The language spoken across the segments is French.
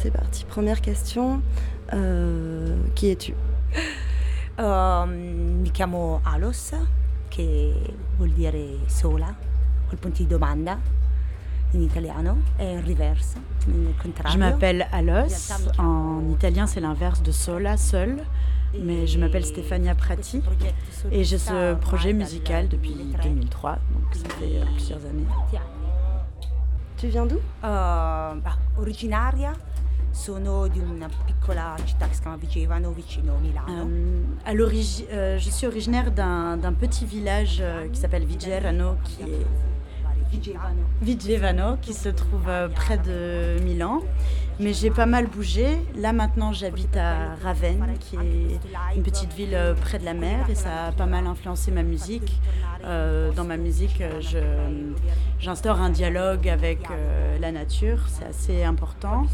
C'est parti. Première question. Euh, qui es-tu? Uh, mi chiamo Alos, che vuol dire sola, col punto di domanda in italiano, è il reverse, contrario. Je m'appelle Alos, en italien c'est l'inverse de sola, seul, mais je m'appelle Stefania Prati et j'ai ce projet musical depuis 2003, donc ça fait euh, plusieurs années. Tu viens d'où? Uh, bah, originaria sono di una piccola città che si chiama Vigevano, vicino Milano. À l'origi- euh, je suis originaire d'un petit village euh, qui s'appelle Vigevano, qui est Vigevano. Vigevano, qui se trouve euh, près de Milan. Mais j'ai pas mal bougé. Là maintenant j'habite à Ravenne, qui est une petite ville euh, près de la mer, et ça a pas mal influencé ma musique. Euh, dans ma musique, euh, je- j'instaure un dialogue avec euh, la nature, c'est assez important.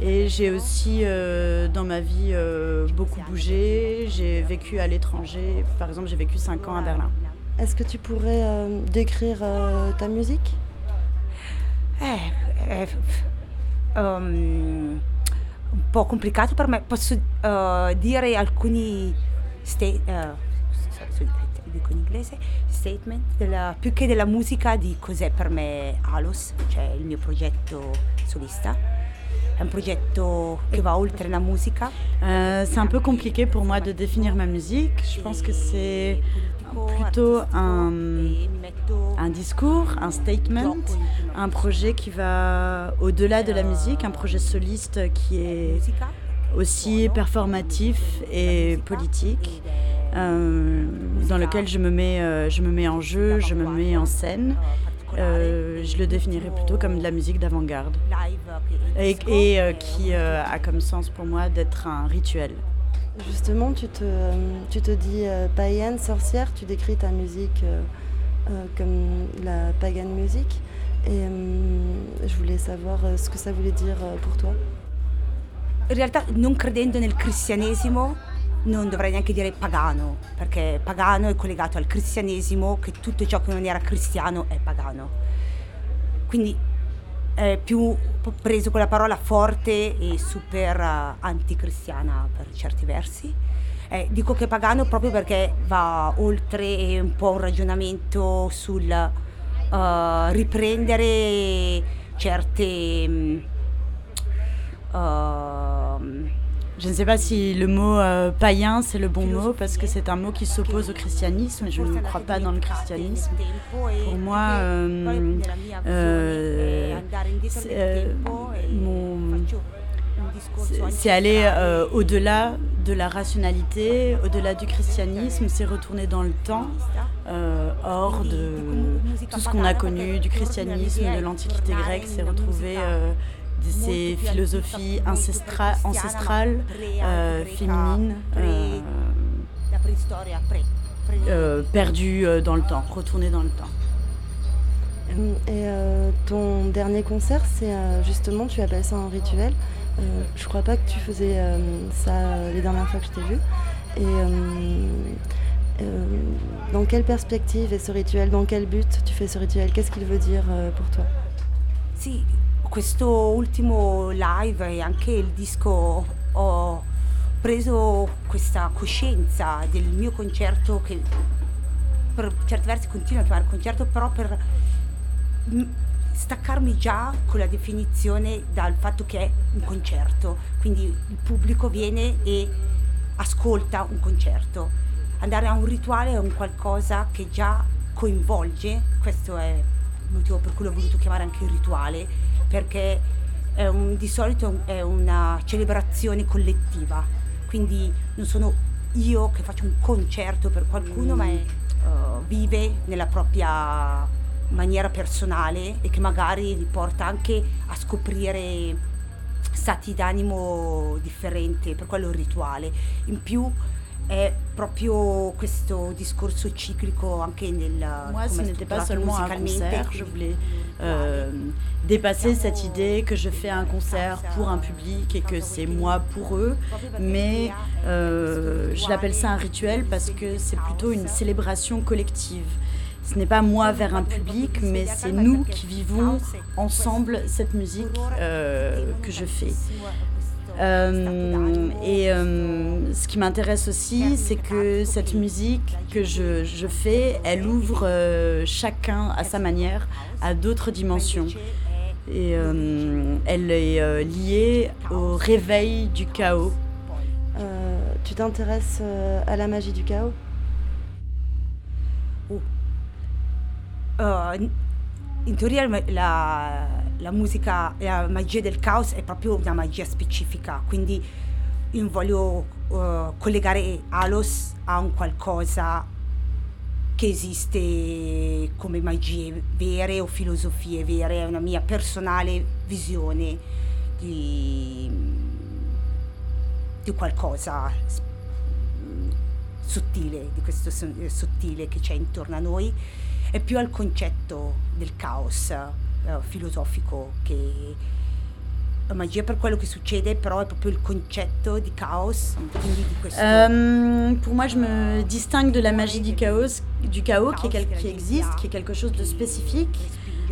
Et j'ai aussi euh, dans ma vie euh, beaucoup bougé. J'ai vécu à l'étranger. Par exemple, j'ai vécu 5 ans à Berlin. Est-ce que tu pourrais euh, décrire euh, ta musique? Eh, eh, um, un po' complicato per me. Posso uh, dire alcuni sta- uh, dico in inglese, statement, della- più che della musica di cos'è per me Alos, cioè il mio progetto solista. È un progetto che va oltre la musica. Euh, c'est un peu compliqué pour moi de définir ma musique. Je pense que c'est plutôt un, un discours, un statement, un projet qui va au-delà de la musique, un projet soliste qui est aussi performatif et politique, euh, dans lequel je me, mets, euh, je me mets en jeu, je me mets en scène. Euh, je le définirais plutôt comme de la musique d'avant-garde et, qui a comme sens pour moi d'être un rituel. Justement, tu te, tu te dis euh, païenne, sorcière, tu décris ta musique euh, euh, comme la pagan music. Et je voulais savoir ce que ça voulait dire pour toi. In realtà non credendo nel cristianesimo non dovrei neanche dire pagano, perché pagano è collegato al cristianesimo, che tutto ciò che non era cristiano è pagano. Quindi è più preso quella parola forte e super eh, anticristiana per certi versi. Eh, dico che è pagano proprio perché va oltre un po' un ragionamento sul eh, riprendere certe... mm, ehm, Je ne sais pas si le mot euh, païen c'est le bon mot parce que c'est un mot qui s'oppose au christianisme. Je ne crois pas dans le christianisme. Pour moi, euh, euh, c'est, c'est- c'est aller au-delà de la rationalité, au-delà du christianisme, c'est retourner dans le temps, hors de tout ce qu'on a connu du christianisme, de l'Antiquité grecque, c'est retrouver euh, ces philosophies ancestra- ancestrales, euh, féminines, euh, euh, perdues euh, dans le temps, retourner dans le temps. Et euh, ton dernier concert, c'est euh, justement, tu appelles ça un rituel. Euh, je crois pas que tu faisais euh, ça euh, les dernières fois que je t'ai vu. Et euh, euh, dans quelle perspective est ce rituel? Dans quel but tu fais ce rituel? Qu'est-ce qu'il veut dire euh, pour toi? Sì, questo ultimo live e anche il disco ho preso questa coscienza del mio concerto che per certi versi continuo a chiamare concerto, però per staccarmi già con la definizione dal fatto che è un concerto, quindi il pubblico viene e ascolta un concerto. Andare a un rituale è un qualcosa che già coinvolge, questo è il motivo per cui l'ho voluto chiamare anche rituale, perché è un- di solito è una celebrazione collettiva, quindi non sono io che faccio un concerto per qualcuno, ma è, eh, vive nella propria maniera personale e che magari li porta anche a scoprire stati d'animo differenti, per quello il rituale. In più è proprio questo discorso ciclico anche nel Moi, ce n'était pas seulement un concert, je voulais euh, dépasser cette idée que je fais un concert pour un public et que c'est moi pour eux, mais euh, je l'appelle ça un rituel parce que c'est plutôt une célébration collective. Ce n'est pas moi vers un public, mais c'est nous qui vivons ensemble cette musique euh, que je fais. Euh, et euh, ce qui m'intéresse aussi, c'est que cette musique que je, je fais, elle ouvre euh, chacun à sa manière à d'autres dimensions. Et elle est liée au réveil du chaos. tu t'intéresses à la magie du chaos? Oh. in teoria la, la musica, la magia del caos è proprio una magia specifica, quindi io voglio uh, collegare Alos a un qualcosa che esiste come magie vere o filosofie vere, è una mia personale visione di, di qualcosa sottile, di questo sottile che c'è intorno a noi. È più al concetto del caos eh, filosofico che magia per quello che succede, però è proprio il concetto di caos. Quindi di questo... Um, pour moi, je me distingue de la magie du chaos, du chaos qui, est qui existe, qui est quelque chose de spécifique.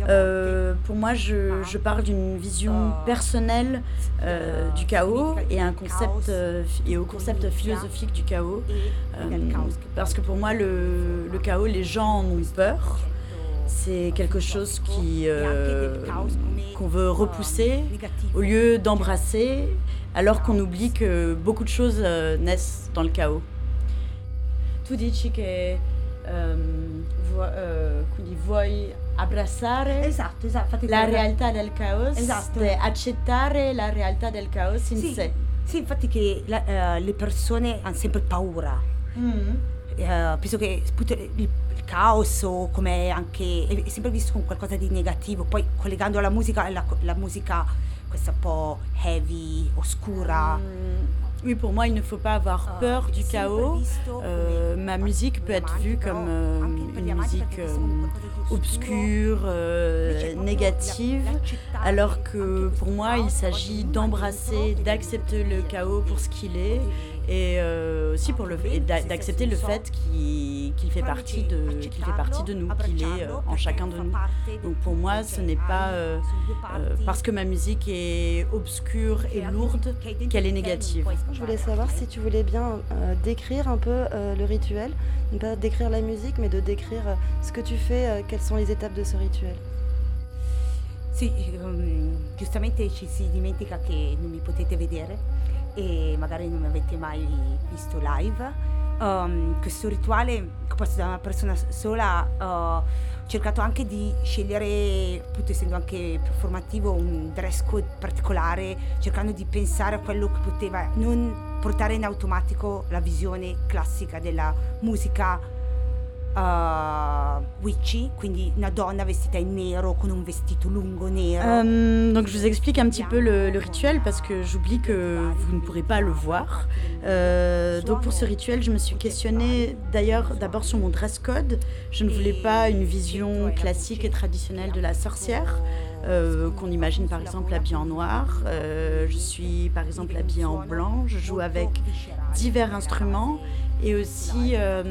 Euh, pour moi, je, je parle d'une vision personnelle euh, du chaos et, un concept, euh, et au concept philosophique du chaos. Euh, parce que pour moi, le, le, chaos, les gens en ont peur. C'est quelque chose qui euh, qu'on veut repousser au lieu d'embrasser, alors qu'on oublie que beaucoup de choses euh, naissent dans le chaos. Tu dici che um, quindi vuoi abbracciare esatto, esatto, la realtà del caos, esatto. accettare la realtà del caos in sì, sé. Sì, infatti che la, uh, le persone hanno sempre paura. Mm. Uh, penso che il, il, caos o come anche è sempre visto come qualcosa di negativo, poi collegando alla musica, la, la musica questa un po' heavy, oscura. Mm Oui, pour moi, il ne faut pas avoir ah, peur du chaos. Euh, ma musique peut être vue comme euh, une musique euh, obscure, négative, alors que pour moi, il s'agit d'embrasser, d'accepter le chaos pour ce qu'il est et euh, aussi pour le d'accepter le fait qu'il fait partie de qu'il fait partie de nous, qu'il est euh, en chacun de nous. Donc pour moi, ce n'est pas euh, parce que ma musique est obscure et lourde qu'elle est négative. Je voulais savoir si tu voulais bien décrire un peu le rituel, ne pas décrire la musique, mais de décrire ce que tu fais, quelles sont les étapes de ce rituel? Sì, um, giustamente ci si dimentica che non mi potete vedere, e magari non avete mai visto live. Um, questo rituale composto da una persona sola uh, ho cercato anche di scegliere, appunto essendo anche performativo, un dress code particolare, cercando di pensare a quello che poteva non portare in automatico la visione classica della musica uh, witchy. Euh, donc je vous explique un petit peu le, rituel parce que j'oublie que vous ne pourrez pas le voir. Euh, donc pour ce rituel, je me suis questionnée d'ailleurs d'abord sur mon dress code. Je ne voulais pas une vision classique et traditionnelle de la sorcière. Euh, qu'on imagine par exemple habillée en noir. Euh, je suis par exemple habillée en blanc. Je joue avec divers instruments et aussi euh,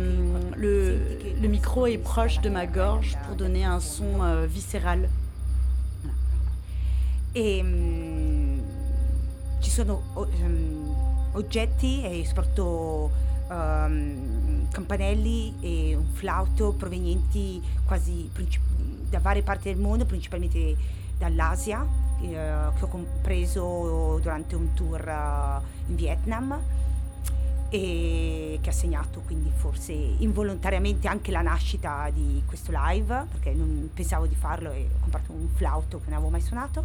le, le, micro est proche de ma gorge pour donner un son euh, viscéral. E um, ci sono um, oggetti e soprattutto um, campanelli e un flauto provenienti quasi da varie parti del mondo, principalmente dall'Asia, eh, che ho compreso durante un tour uh, in Vietnam e che ha segnato quindi forse involontariamente anche la nascita di questo live perché non pensavo di farlo e ho comprato un flauto che non avevo mai suonato.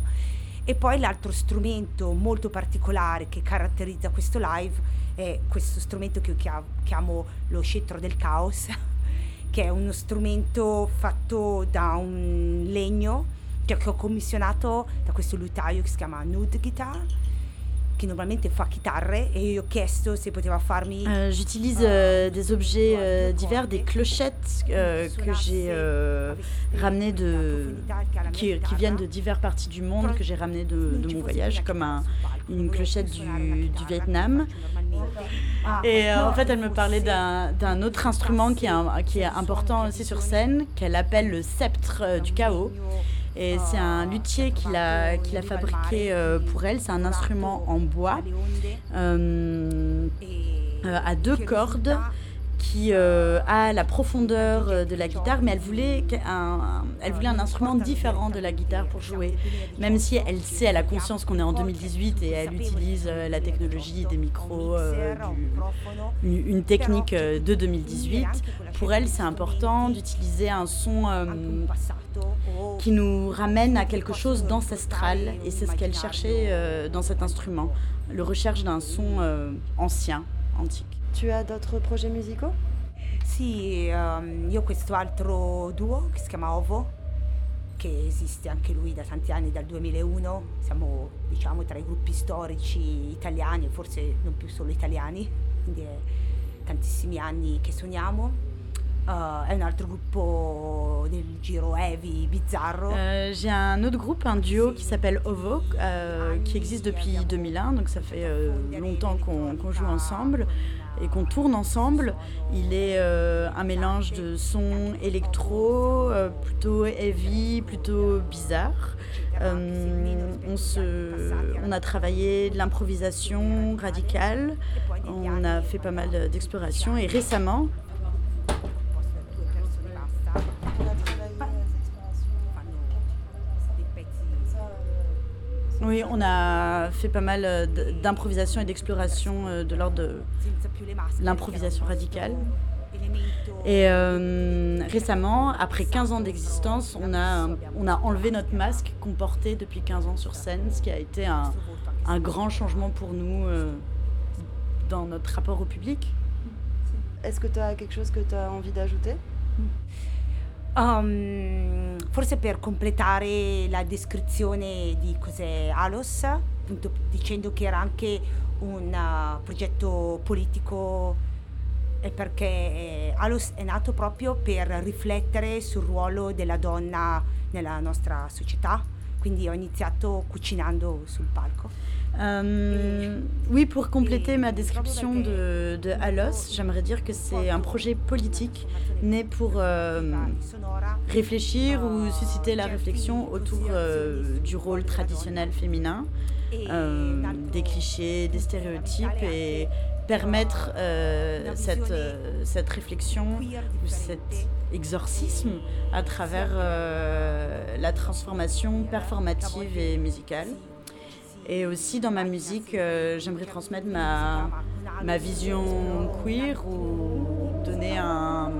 E poi l'altro strumento molto particolare che caratterizza questo live è questo strumento che io chiamo lo scettro del caos che è uno strumento fatto da un legno che ho commissionato da questo lutaio che si chiama Nude Guitar qui normalement fa chitarre et io ho chiesto se poteva farmi. Euh, J'utilise euh, des objets euh, divers, des clochettes euh, que j'ai euh, ramenées de, qui, qui, viennent de diverses parties du monde que j'ai ramenées de, de, mon voyage, comme un, une clochette du, du Vietnam. Et euh, en fait, elle me parlait d'un autre instrument qui est, un, qui est important aussi sur scène, qu'elle appelle le sceptre du chaos. Et c'est un luthier qui l'a, qui l'a fabriqué pour elle. C'est un instrument en bois à deux cordes qui euh, a la profondeur euh, de la guitare, mais elle voulait un, instrument différent de la guitare pour jouer. Même si elle sait, elle a conscience qu'on est en 2018 et elle utilise euh, la technologie des micros, une, technique de 2018. Pour elle, c'est important d'utiliser un son qui nous ramène à quelque chose d'ancestral, et c'est ce qu'elle cherchait dans cet instrument, le recherche d'un son ancien, antique. Tu as d'autres projets musicaux Sì, um, io ho questo altro duo che si chiama Ovo, che esiste anche lui da tanti anni, dal 2001. Siamo diciamo tra i gruppi storici italiani, forse non più solo italiani, quindi è tantissimi anni che suoniamo. Uh, è un giro heavy. Euh, J'ai un autre groupe, un duo qui s'appelle Ovo, euh, qui existe depuis 2001, donc ça fait euh, longtemps qu'on qu joue ensemble et qu'on tourne ensemble. Il est euh, un mélange de sons électro, euh, plutôt heavy, plutôt bizarre. Euh, on, se, on a travaillé de l'improvisation radicale, on a fait pas mal d'exploration et récemment, Oui, on a fait pas mal euh, d'improvisation et d'exploration euh, de l'ordre de l'improvisation radicale. Et euh, récemment, après 15 ans d'existence, on a, enlevé notre masque qu'on portait depuis 15 ans sur scène, ce qui a été un, un grand changement pour nous dans notre rapport au public. Est-ce que tu as quelque chose que tu as envie d'ajouter? Um, forse per completare la descrizione di cos'è Alos, appunto dicendo che era anche un uh, progetto politico è perché eh, Alos è nato proprio per riflettere sul ruolo della donna nella nostra società, quindi ho iniziato cucinando sul palco. Euh, oui, pour compléter ma description de, de Halos, j'aimerais dire que c'est un projet politique né pour euh, réfléchir ou susciter la réflexion autour euh, du rôle traditionnel féminin, des clichés, des stéréotypes et permettre cette, cette réflexion ou cet exorcisme à travers la transformation performative et musicale. Et aussi dans ma musique, euh, j'aimerais transmettre ma, ma vision queer ou donner un,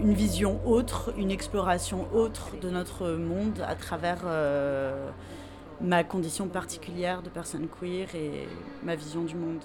une, vision autre, une exploration autre de notre monde à travers euh, ma condition particulière de personne queer et ma vision du monde.